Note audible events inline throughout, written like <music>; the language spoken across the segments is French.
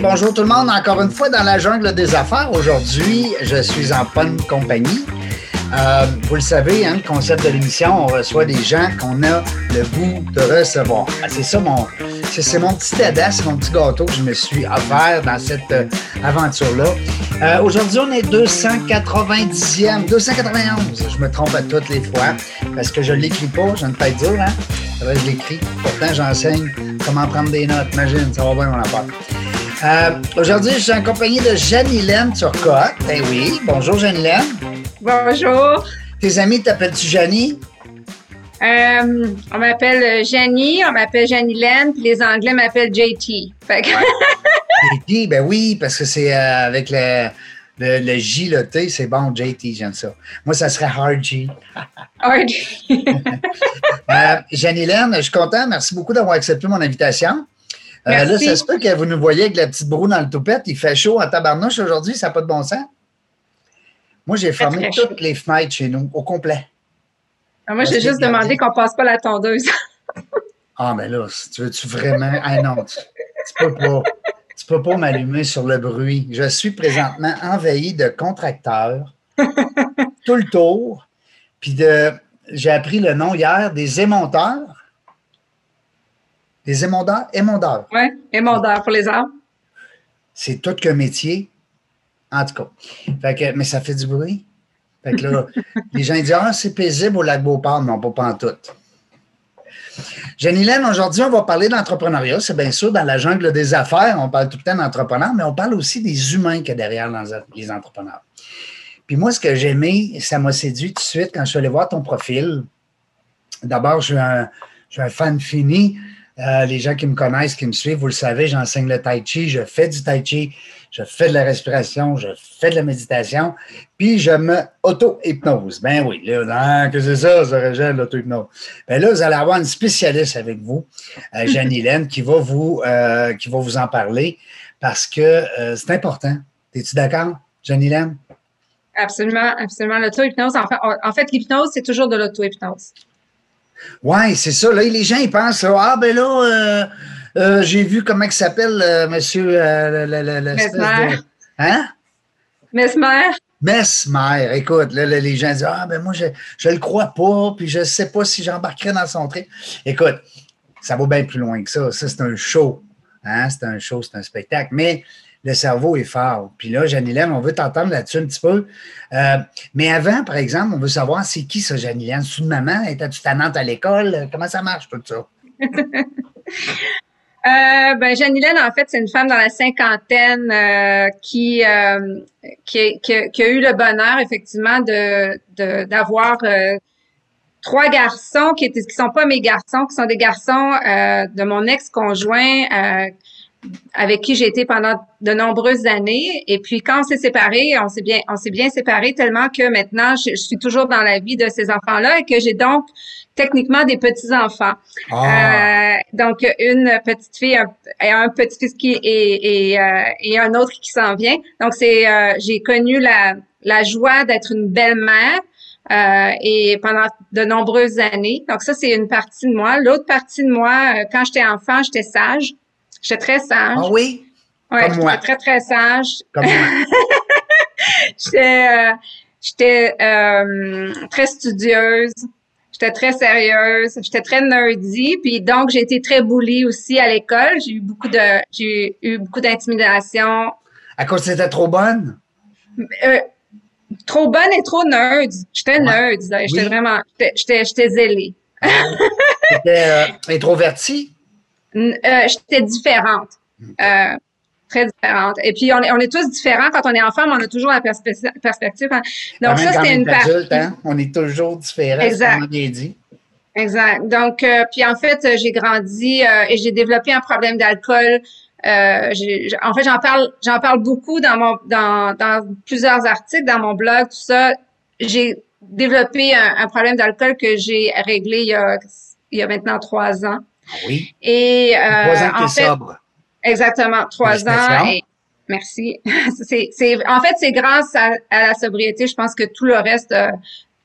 Bonjour tout le monde. Encore une fois dans la jungle des affaires. Aujourd'hui, je suis en bonne compagnie. Euh, vous le savez, hein, le concept de l'émission, on reçoit des gens qu'on a le goût de recevoir. Ah, c'est ça mon, c'est, mon petit dada, mon petit gâteau que je me suis offert dans cette euh, aventure-là. Euh, aujourd'hui, on est 290e, 291. Je me trompe à toutes les fois parce que je l'écris pas, je ne pas dire, hein. je l'écris. Pourtant, j'enseigne comment prendre des notes. Imagine, ça va bien mon affaire. Euh, aujourd'hui, je suis en compagnie de Jeanne-Hélène Turcotte. Eh oui, bonjour Jeanne-Hélène. Bonjour. Tes amis t'appellent-tu Janie? Euh, on m'appelle Janie, on m'appelle Jeanne-Hélène, puis les Anglais m'appellent JT. JT, <laughs> ben oui, parce que c'est euh, avec le, le, J, le T, c'est bon, JT, j'aime ça. Moi, ça serait Hard G. <laughs> Hard G. <laughs> Jeanne-Hélène, je suis content. Merci beaucoup d'avoir accepté mon invitation. Euh, là, ça se peut que vous nous voyez avec la petite broue dans le toupette. Il fait chaud en tabarnouche aujourd'hui, ça n'a pas de bon sens. Moi, j'ai fermé toutes les fenêtres chez nous, au complet. Ah, moi, j'ai juste demandé qu'on passe pas la tondeuse. <laughs> ah, mais là, tu veux-tu vraiment? Ah non, tu, ne peux pas. Tu peux pas m'allumer sur le bruit. Je suis présentement envahi de contracteurs <laughs> tout le tour. Puis de, j'ai appris le nom hier des émonteurs. Les émondeurs? Émondeurs. Oui, émondeurs pour les arbres. C'est tout qu'un métier. En tout cas. Fait que, mais ça fait du bruit. Fait que là, <laughs> les gens disent Ah, c'est paisible au lac Beauport, mais pas, pas en tout. Janilène, aujourd'hui, on va parler d'entrepreneuriat. C'est bien sûr dans la jungle des affaires, on parle tout le temps d'entrepreneurs, mais on parle aussi des humains qu'il y a derrière les entrepreneurs. Puis moi, ce que j'ai aimé, ça m'a séduit tout de suite quand je suis allé voir ton profil. D'abord, je suis un, je suis un fan fini euh, les gens qui me connaissent, qui me suivent, vous le savez, j'enseigne le tai chi, je fais du tai chi, je fais de la respiration, je fais de la méditation, puis je me auto-hypnose. Ben oui, là, hein, que c'est ça, ça régène l'auto-hypnose. Ben là, vous allez avoir une spécialiste avec vous, euh, <laughs> Jeanne qui va vous euh, qui va vous en parler parce que euh, c'est important. Es-tu d'accord, Jeanne-Hélène? Absolument, absolument. L'auto-hypnose, en fait, en fait l'hypnose, c'est toujours de l'auto-hypnose. Oui, c'est ça. Là, les gens, ils pensent, ah, ben là, euh, euh, j'ai vu comment il s'appelle, euh, monsieur. Mesmer. Hein? Mesmer. Mesmer. Écoute, là, les gens disent, ah, ben moi, je ne le crois pas, puis je ne sais pas si j'embarquerai dans son trip. Écoute, ça va bien plus loin que ça. Ça, c'est un show. Hein? C'est un show, c'est un spectacle. Mais le cerveau est fort. Puis là, Janilène, on veut t'entendre là-dessus un petit peu. Euh, mais avant, par exemple, on veut savoir c'est qui ça, Janilène? C'est une maman? Étais-tu tannante à l'école? Comment ça marche tout ça? <laughs> Euh, ben, Janilène, en fait, c'est une femme dans la cinquantaine euh, qui, qui, qui, a eu le bonheur, effectivement, de d'avoir trois garçons qui étaient qui sont pas mes garçons, qui sont des garçons de mon ex-conjoint avec qui j'ai été pendant de nombreuses années. Et puis quand on s'est séparés, on s'est bien, on s'est bien séparés tellement que maintenant je, suis toujours dans la vie de ces enfants-là et que j'ai donc techniquement des petits enfants. Ah. Euh, donc une petite fille et un petit fils qui et, et, euh, et un autre qui s'en vient. Donc c'est euh, j'ai connu la la joie d'être une belle-mère. Euh, et pendant de nombreuses années. Donc ça, c'est une partie de moi. L'autre partie de moi, euh, quand j'étais enfant, j'étais sage. J'étais très sage. Ah oui? Oui, j'étais très, très sage. Comme moi. <laughs> j'étais euh, j'étais euh, très studieuse. J'étais très sérieuse, j'étais très nerdy, puis donc j'ai été très bully aussi à l'école. J'ai eu beaucoup de, j'ai eu beaucoup d'intimidation. À cause c'était trop bonne? Euh, trop bonne et trop nerd. J'étais nerd. J'étais vraiment, j'étais, j'étais zélée. Ah j'étais <laughs> euh, introvertie? Euh, j'étais différente. Euh, très différente. Et puis, on est, on est tous différents. Quand on est enfant, mais on a toujours la perspective. Hein. Donc, ça, c'était une partie. Hein? On est toujours différents, exact. bien dit. Exact. Donc, euh, puis en fait, j'ai grandi et j'ai développé un problème d'alcool. en fait, j'en parle, j'en parle beaucoup dans mon, dans, dans plusieurs articles, dans mon blog, tout ça. J'ai développé un, un problème d'alcool que j'ai réglé il y a, il y a maintenant trois ans. Ah oui. Et euh, trois ans que en fait, sobre. Exactement, trois ans. Et, merci. <laughs> c'est, c'est, en fait, c'est grâce à, la sobriété, je pense que tout le reste, euh,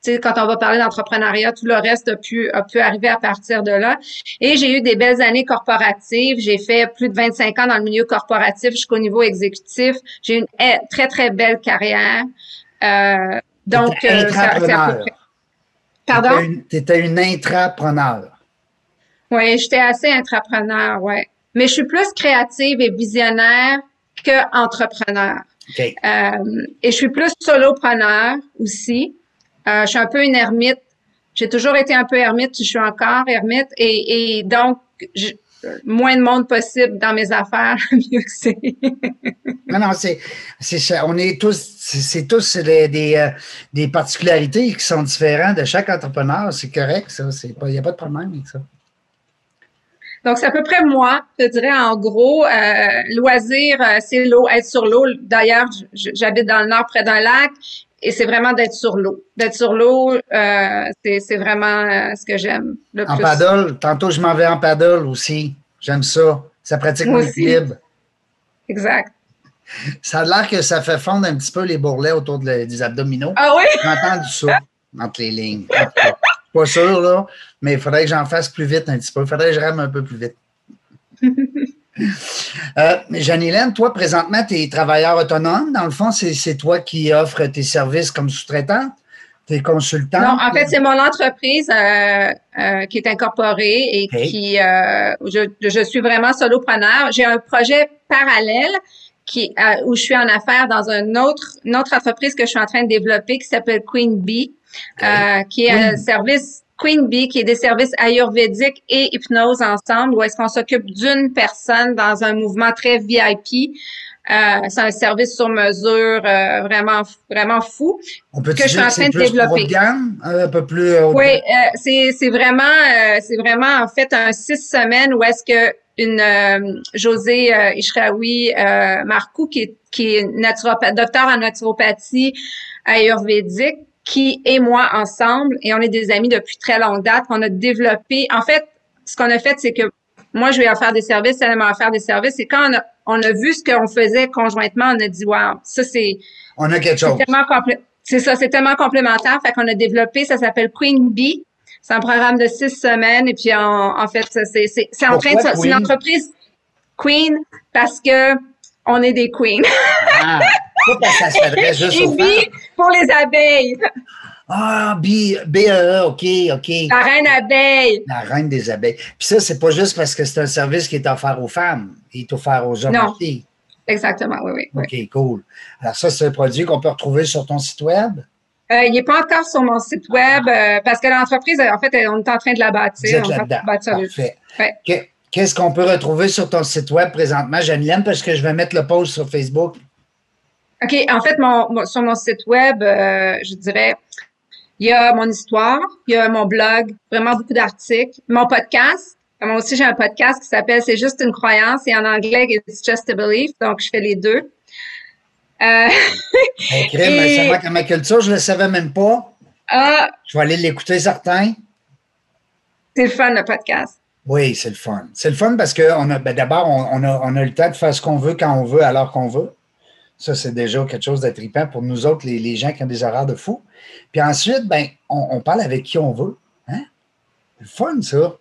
tu sais, quand on va parler d'entrepreneuriat, tout le reste a pu, a pu arriver à partir de là. Et j'ai eu des belles années corporatives. J'ai fait plus de 25 ans dans le milieu corporatif jusqu'au niveau exécutif. J'ai une eh, très, très belle carrière. Euh, donc, euh, ça, Pardon? Tu étais une intrapreneur. Oui, j'étais assez intrapreneur, oui. Mais je suis plus créative et visionnaire que entrepreneur. Euh, et je suis plus solopreneur aussi. Euh, je suis un peu une ermite. J'ai toujours été un peu ermite, je suis encore ermite. Et, et donc, moins de monde possible dans mes affaires, <laughs> mieux que c'est. non, non, c'est, c'est, on est tous, c'est, tous des, des, euh, des, particularités qui sont différentes de chaque entrepreneur. C'est correct, ça. Il n'y a pas de problème avec ça. Donc, c'est à peu près moi, je dirais en gros. Euh, loisir, euh, c'est l'eau, être sur l'eau. D'ailleurs, j'habite dans le nord près d'un lac et c'est vraiment d'être sur l'eau. D'être sur l'eau, euh, c'est vraiment euh, ce que j'aime le en paddle, tantôt je m'en vais en paddle aussi. J'aime ça. Ça pratique mon équilibre. Exact. Ça a l'air que ça fait fondre un petit peu les bourrelets autour des abdominaux. Ah oui? J'entends du ça entre les lignes. Pas sûr, là, mais il faudrait que j'en fasse plus vite un petit peu. Il faudrait que je rame un peu plus vite. <laughs> euh, Jeanne-Hélène, toi, présentement, tu es travailleur autonome. Dans le fond, c'est toi qui offres tes services comme sous-traitant? Tu es consultant? Non, en fait, c'est mon entreprise euh, euh, qui est incorporée et qui euh, je, je, suis vraiment solopreneur. J'ai un projet parallèle qui où je suis en affaires dans une autre, une autre entreprise que je suis en train de développer qui s'appelle Queen Bee. Euh, qui est un service Queen Bee, qui est des services ayurvédiques et hypnose ensemble, où est-ce qu'on s'occupe d'une personne dans un mouvement très VIP. Euh, c'est un service sur mesure euh, vraiment vraiment fou On peut que je suis en train de développer. un peu plus. oui, c'est c'est vraiment c'est vraiment en fait un six semaines où est-ce que une José Ishraoui Marcou qui est qui est naturopathe, docteur en naturopathie ayurvédique qui et moi ensemble, et on est des amis depuis très longue date, on a développé, en fait, ce qu'on a fait, c'est que moi, je vais faire des services, elle m'a faire des services, et quand on a, on a vu ce qu'on faisait conjointement, on a dit, wow, ça c'est... On a quelque chose. C'est ça, c'est tellement complémentaire, fait qu'on a développé, ça s'appelle Queen Bee, c'est un programme de six semaines, et puis en, en fait, c'est, c'est, c'est en train de... C'est une entreprise Queen parce que on est des queens. Ah, <laughs> ça s'adresse juste aux pour les abeilles. Ah, BEE, OK, OK. La reine abeille. La reine des abeilles. Puis ça, c'est pas juste parce que c'est un service qui est offert aux femmes, il est offert aux hommes non. Exactement, oui, oui. OK, cool. Alors ça, c'est un produit qu'on peut retrouver sur ton site web? Euh, il n'est pas encore sur mon site web euh, parce que l'entreprise, en fait, on est en train de la bâtir. Vous êtes là-dedans. Parfait. Ouais. Qu'est-ce qu'on peut retrouver sur ton site web présentement, Geneviève, parce que je vais mettre le post sur Facebook? OK. En fait, mon, sur mon site web, euh, je dirais, il y a mon histoire, il y a mon blog, vraiment beaucoup d'articles, mon podcast. Moi aussi, j'ai un podcast qui s'appelle C'est juste une croyance et en anglais, It's just a belief. Donc, je fais les deux. Euh, <laughs> et... ça ma culture, je ne le savais même pas. Ah, je vais aller l'écouter certain. C'est le fun, le podcast. Oui, c'est le fun. C'est le fun parce que on a, ben d'abord, on, a, on a le temps de faire ce qu'on veut quand on veut, alors qu'on veut. Ça, c'est déjà quelque chose d'attripant pour nous autres, les, les, gens qui ont des horaires de fou. Puis ensuite, ben, on, on parle avec qui on veut. Hein? C'est fun, ça.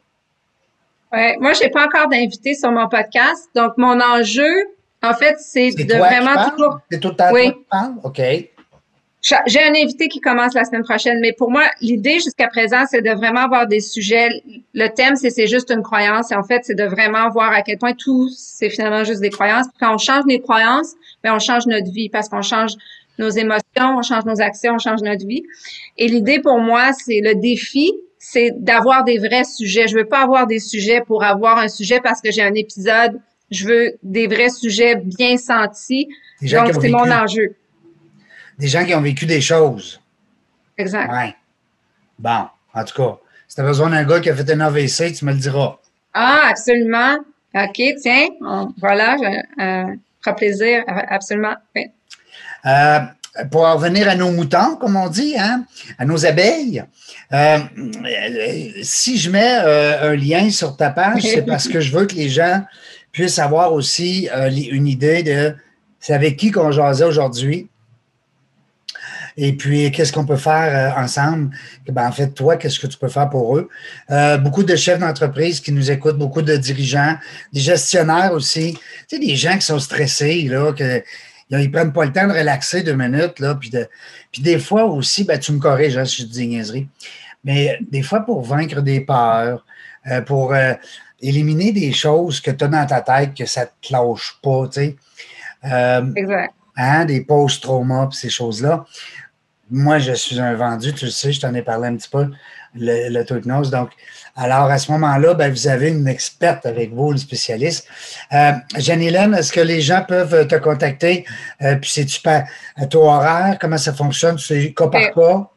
Ouais, moi, je n'ai pas encore d'invité sur mon podcast. Donc, mon enjeu, en fait, c'est de vraiment toujours. C'est tout le temps oui. toi OK. J'ai un invité qui commence la semaine prochaine, mais pour moi, l'idée jusqu'à présent, c'est de vraiment avoir des sujets. Le thème, c'est c'est juste une croyance. Et en fait, c'est de vraiment voir à quel point tout, c'est finalement juste des croyances. quand on change les croyances, ben on change notre vie parce qu'on change nos émotions, on change nos actions, on change notre vie. Et l'idée pour moi, c'est le défi, c'est d'avoir des vrais sujets. Je veux pas avoir des sujets pour avoir un sujet parce que j'ai un épisode. Je veux des vrais sujets bien sentis. Donc, c'est mon enjeu des gens qui ont vécu des choses. Exact. Ouais. Bon, en tout cas, si tu as besoin d'un gars qui a fait un AVC, tu me le diras. Ah, absolument. OK, tiens, voilà, euh, fera plaisir, absolument. Euh, pour revenir à nos moutons, comme on dit, hein, à nos abeilles, euh, si je mets euh, un lien sur ta page, c'est parce que je veux que les gens puissent avoir aussi une idée de c'est avec qui qu'on jasait aujourd'hui, Et puis, qu'est-ce qu'on peut faire euh, ensemble? Ben, en fait, toi, qu'est-ce que tu peux faire pour eux? Euh, beaucoup de chefs d'entreprise qui nous écoutent, beaucoup de dirigeants, des gestionnaires aussi. Tu sais, des gens qui sont stressés, là, que ils prennent pas le temps de relaxer deux minutes, là, puis, de, puis des fois aussi, ben, tu me corriges hein, si je dis niaiserie, mais des fois pour vaincre des peurs, euh, pour éliminer des choses que tu as dans ta tête que ça ne te lâche pas, tu sais. exact. Hein, des post-traumas, ces choses-là moi, je suis un vendu, tu le sais, je t'en ai parlé un petit peu, l'auto-hypnose. Donc, alors, à ce moment-là, ben, vous avez une experte avec vous, une spécialiste. Euh, Jeanne-Hélène, est-ce que les gens peuvent te contacter? Euh, puis, c'est-tu à ton horaire? Comment ça fonctionne? C'est cas par cas?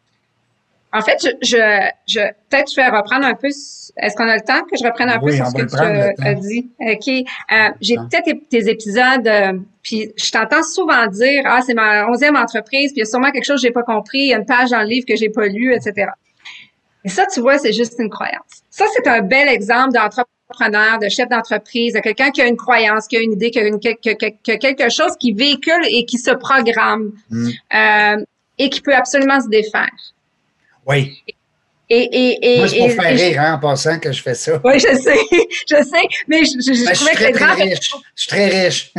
En fait, je, je, je peut-être je vais reprendre un peu. Est-ce qu'on a le temps que je reprenne un peu sur ce que tu as dit? OK. Euh, j'ai peut-être tes épisodes, euh, puis je t'entends souvent dire Ah, c'est ma onzième entreprise, puis il y a sûrement quelque chose que j'ai pas compris, il y a une page dans le livre que j'ai pas lu, etc. Et ça, tu vois, c'est juste une croyance. Ça, c'est un bel exemple d'entrepreneur, de chef d'entreprise, de quelqu'un qui a une croyance, qui a une idée, qui a, une, quelque chose qui véhicule et qui se programme mm. euh, et qui peut absolument se défaire. Oui. Et, et, et, Moi, c'est pour faire rire hein, en passant que je fais ça. Oui, je sais, <laughs> je sais, mais je, je, ben, trouvais que très riche. Je suis très riche.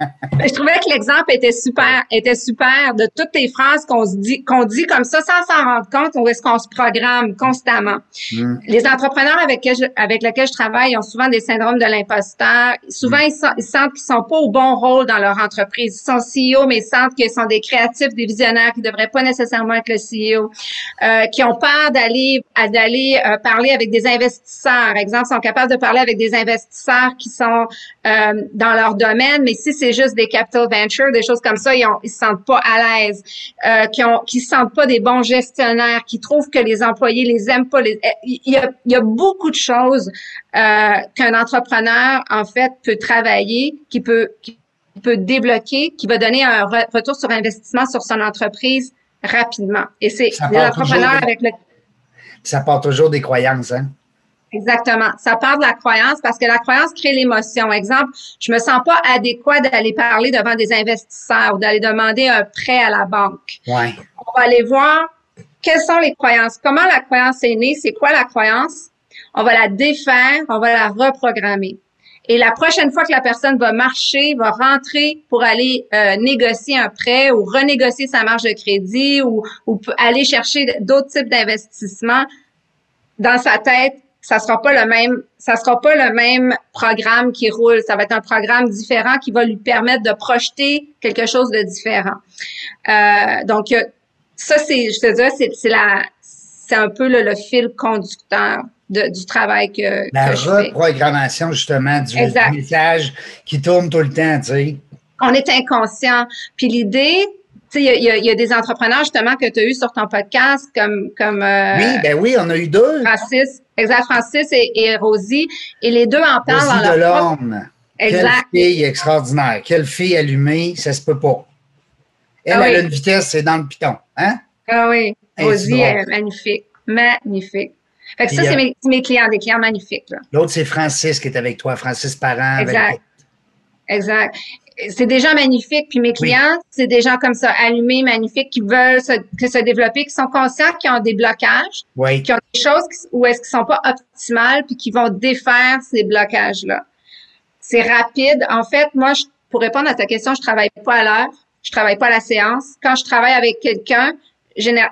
<laughs> je trouvais que l'exemple était super, était super de toutes les phrases qu'on se dit, qu'on dit comme ça sans s'en rendre compte ou est-ce qu'on se programme constamment. Mm. Les entrepreneurs avec, avec lesquels je travaille ont souvent des syndromes de l'imposteur. Souvent, mm. ils, sentent qu'ils sont pas au bon rôle dans leur entreprise. Ils sont CEO, mais ils sentent qu'ils sont des créatifs, des visionnaires qui devraient pas nécessairement être le CEO, euh, qui ont peur d'aller, d'aller euh, parler avec des investisseurs. Par exemple, sont capables de parler avec des investisseurs qui sont euh, dans leur domaine, mais si c'est juste des capital ventures, des choses comme ça, ils, ne se sentent pas à l'aise, euh, qui ont, qui se sentent pas des bons gestionnaires, qui trouvent que les employés les aiment pas. Les, il, y a, il y a beaucoup de choses euh, qu'un entrepreneur en fait peut travailler, qui peut, qui peut débloquer, qui va donner un retour sur investissement sur son entreprise rapidement. Et c'est l'entrepreneur avec le ça part toujours des croyances, hein? Exactement. Ça part de la croyance parce que la croyance crée l'émotion. Exemple, je me sens pas adéquat d'aller parler devant des investisseurs ou d'aller demander un prêt à la banque. Ouais. On va aller voir quelles sont les croyances, comment la croyance est née, c'est quoi la croyance? On va la défaire, on va la reprogrammer. Et la prochaine fois que la personne va marcher, va rentrer pour aller euh, négocier un prêt ou renégocier sa marge de crédit ou, ou aller chercher d'autres types d'investissements, dans sa tête, ça sera pas le même, ça sera pas le même programme qui roule. Ça va être un programme différent qui va lui permettre de projeter quelque chose de différent. Euh, donc euh, ça, c'est, je te dirais, c'est, c'est la, c'est un peu le, fil conducteur de, du travail que, la que je fais. reprogrammation justement du message qui tourne tout le temps, tu sais. On est inconscient. Puis l'idée, tu sais, il y, y a, des entrepreneurs justement que tu as eu sur ton podcast comme comme euh, oui, ben oui, on a eu deux. Francis, exact, Francis et, et Rosie, et les deux en parlent Rosie dans leur Exact. Quelle fille extraordinaire, quelle fille allumée, ça se peut pas. Elle, ah a une vitesse, c'est dans le piton, hein? Ah oui, Rosie est magnifique, magnifique. Fait que ça, c'est mes, mes, clients, des clients magnifiques. L'autre, c'est Francis qui est avec toi, Francis Parent. Exact. Exact c'est des gens magnifiques. Puis mes clients, c'est des gens comme ça, allumés, magnifiques, qui veulent se, que se développer, qui sont conscients qu'ils ont des blocages, qui ont des choses où est-ce qu'ils sont pas optimales, puis qui vont défaire ces blocages-là. C'est rapide. En fait, moi, je, pour répondre à ta question, je travaille pas à l'heure, je travaille pas à la séance. Quand je travaille avec quelqu'un,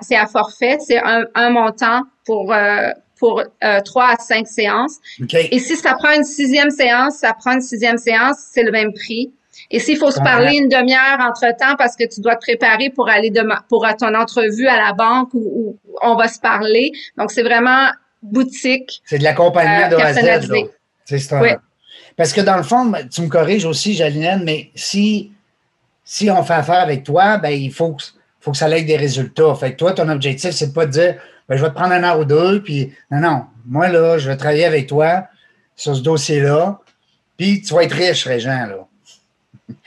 c'est à forfait, c'est un, un, montant pour euh, pour euh, trois à cinq séances. Et si ça prend une sixième séance, ça prend une sixième séance, c'est le même prix. Et s'il faut se parler une demi-heure entre-temps parce que tu dois te préparer pour aller de, pour ton entrevue à la banque où, on va se parler. Donc, c'est vraiment boutique. C'est de l'accompagnement euh, de A C'est ça. Parce que dans le fond, tu me corriges aussi, Jalinette, mais si, si on fait affaire avec toi, ben, il faut, faut que ça ait des résultats. Fait que toi, ton objectif, c'est de pas te dire, ben, je vais te prendre un heure ou deux, puis non, non, moi, là, je vais travailler avec toi sur ce dossier-là, puis tu vas être riche, Régent, là.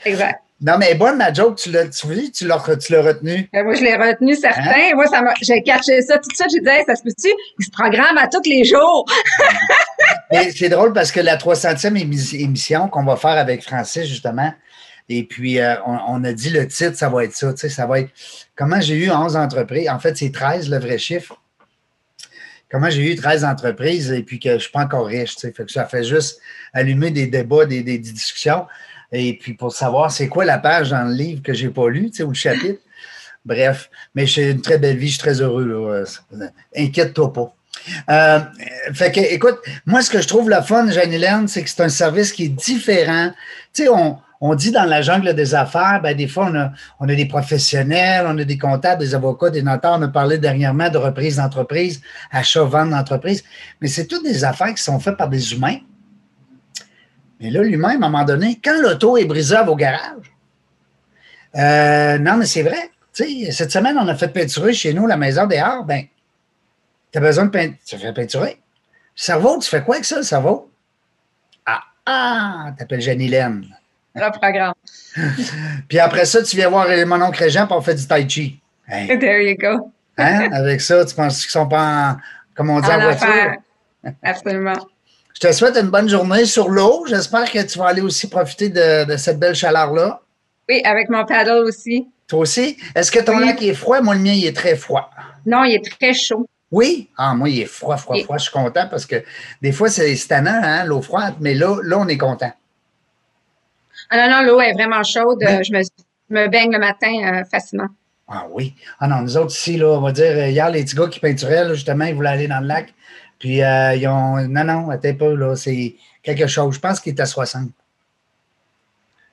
Exact. Non, mais bonne, ma joke, tu l'as, tu, tu l'as, retenu. Ben, moi, je l'ai retenu, certain. Hein? Moi, ça j'ai catché ça tout de suite. J'ai dit, ça se peut-tu? Il se programme à tous les jours. <laughs> mais c'est drôle parce que la 300e émission qu'on va faire avec Francis, justement, Et puis, euh, on, a dit le titre, ça va être ça. Tu sais, ça va être comment j'ai eu 11 entreprises. En fait, c'est 13 le vrai chiffre. Comment j'ai eu 13 entreprises et puis que je ne suis pas encore riche. Tu sais, fait que ça fait juste allumer des débats, des, discussions. Et puis pour savoir c'est quoi la page dans le livre que je n'ai pas lu, tu sais, ou le chapitre. <laughs> Bref, mais j'ai une très belle vie, je suis très heureux. Inquiète-toi pas. Euh, fait que, écoute, moi, ce que je trouve le fun, Jeanne-Hélène, c'est que c'est un service qui est différent. Tu sais, on, dit dans la jungle des affaires, ben, des fois, on a, on a des professionnels, on a des comptables, des avocats, des notaires. On a parlé dernièrement de reprise d'entreprise, achat-vente d'entreprise. Mais c'est toutes des affaires qui sont faites par des humains. Mais là, l'humain, à un moment donné, quand l'auto est brisable au garage, euh, non, mais c'est vrai. Tu sais, cette semaine, on a fait peinturer chez nous la maison des arts. Ben, tu as besoin de peinturer. Tu fais peinturer. Le cerveau, tu fais quoi avec ça, le cerveau? Ah, ah, t'appelles Jeanne-Hélène. Le programme. <laughs> Puis après ça, tu viens voir mon oncle Jean pour faire du tai chi. <laughs> There you go. hein? Avec ça, tu penses qu'ils sont pas en, comme on dit en, voiture? Absolument. Je te souhaite une bonne journée sur l'eau. J'espère que tu vas aller aussi profiter de, cette belle chaleur-là. Oui, avec mon paddle aussi. Toi aussi? Est-ce que ton lac est froid? Moi, le mien, il est très froid. Non, il est très chaud. Oui? Ah, moi, il est froid, froid, froid. Je suis content parce que des fois, c'est tannant, hein, l'eau froide, mais là, là, on est content. Ah non, non, l'eau est vraiment chaude. Je, me, baigne le matin euh, facilement. Ah oui. Ah non, nous autres ici, là, on va dire, euh, hier, les petits gars qui peinturaient, justement, ils voulaient aller dans le lac. Puis euh, ils ont. Non, non, attends pas, là, c'est quelque chose. Je pense qu'il est à 60.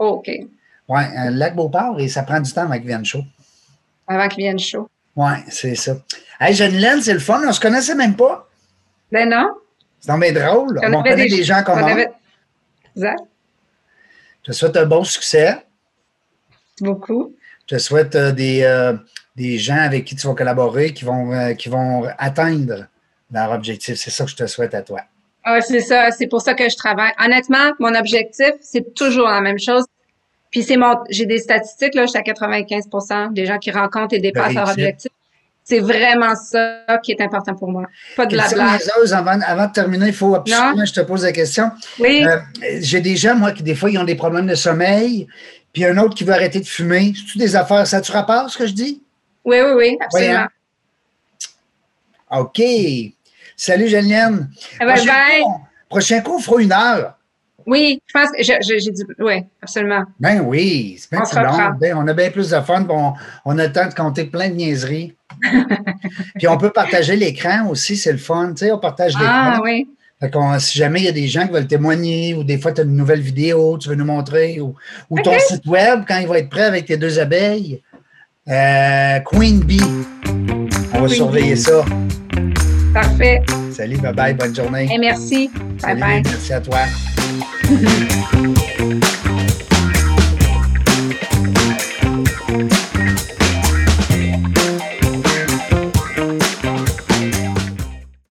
OK. Oui, le lac Beauport, et ça prend du temps avant qu'il vienne chaud. Avant qu'il vienne chaud. Oui, c'est ça. Hey, Janine, c'est le fun. On se connaissait même pas. Ben non. C'est bien drôle. On, connaît des, gens comme moi. Exact. Je te souhaite un bon succès. Beaucoup. Je te souhaite euh, des, euh, des gens avec qui tu vas collaborer qui vont, euh, qui vont atteindre leur objectif. C'est ça que je te souhaite à toi. Ah, c'est ça. C'est pour ça que je travaille. Honnêtement, mon objectif, c'est toujours la même chose. Puis c'est mon, j'ai des statistiques, là, je suis à 95 des gens qui rencontrent et dépassent leur objectif. C'est vraiment ça qui est important pour moi. Pas de blabla. Avant, avant de terminer, il faut absolument que je te pose la question. Oui. Euh, j'ai des gens, moi, qui des fois, ils ont des problèmes de sommeil, puis un autre qui veut arrêter de fumer. C'est-tu des affaires? Ça tu rapport, ce que je dis? Oui, oui, oui, absolument. OK. Salut, Julienne. Bye bye. prochain coup, on fera une heure. Oui, je pense que j'ai dit oui, absolument. Ben oui, c'est bien long. Ben, on a bien plus de fun, on, on, a le temps de compter plein de niaiseries. <laughs> Puis on peut partager l'écran aussi, c'est le fun. Tu sais, on partage l'écran. Ah oui. Fait si jamais il y a des gens qui veulent témoigner ou des fois tu as une nouvelle vidéo, tu veux nous montrer, ou, ton site web quand il va être prêt avec tes deux abeilles, euh, Queen Bee. On va surveiller ça. Parfait. Salut, bye bye, bonne journée. Et merci. Bye bye. Merci à toi. <laughs>